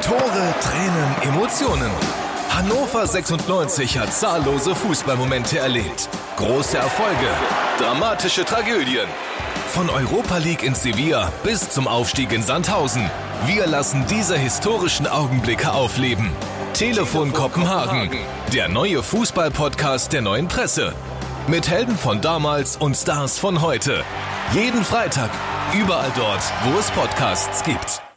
Tore, Tränen, Emotionen. Hannover 96 hat zahllose Fußballmomente erlebt. Große Erfolge, dramatische Tragödien. Von Europa League in Sevilla bis zum Aufstieg in Sandhausen. Wir lassen diese historischen Augenblicke aufleben. Telefon Kopenhagen, der neue Fußballpodcast der neuen Presse. Mit Helden von damals und Stars von heute. Jeden Freitag, überall dort, wo es Podcasts gibt.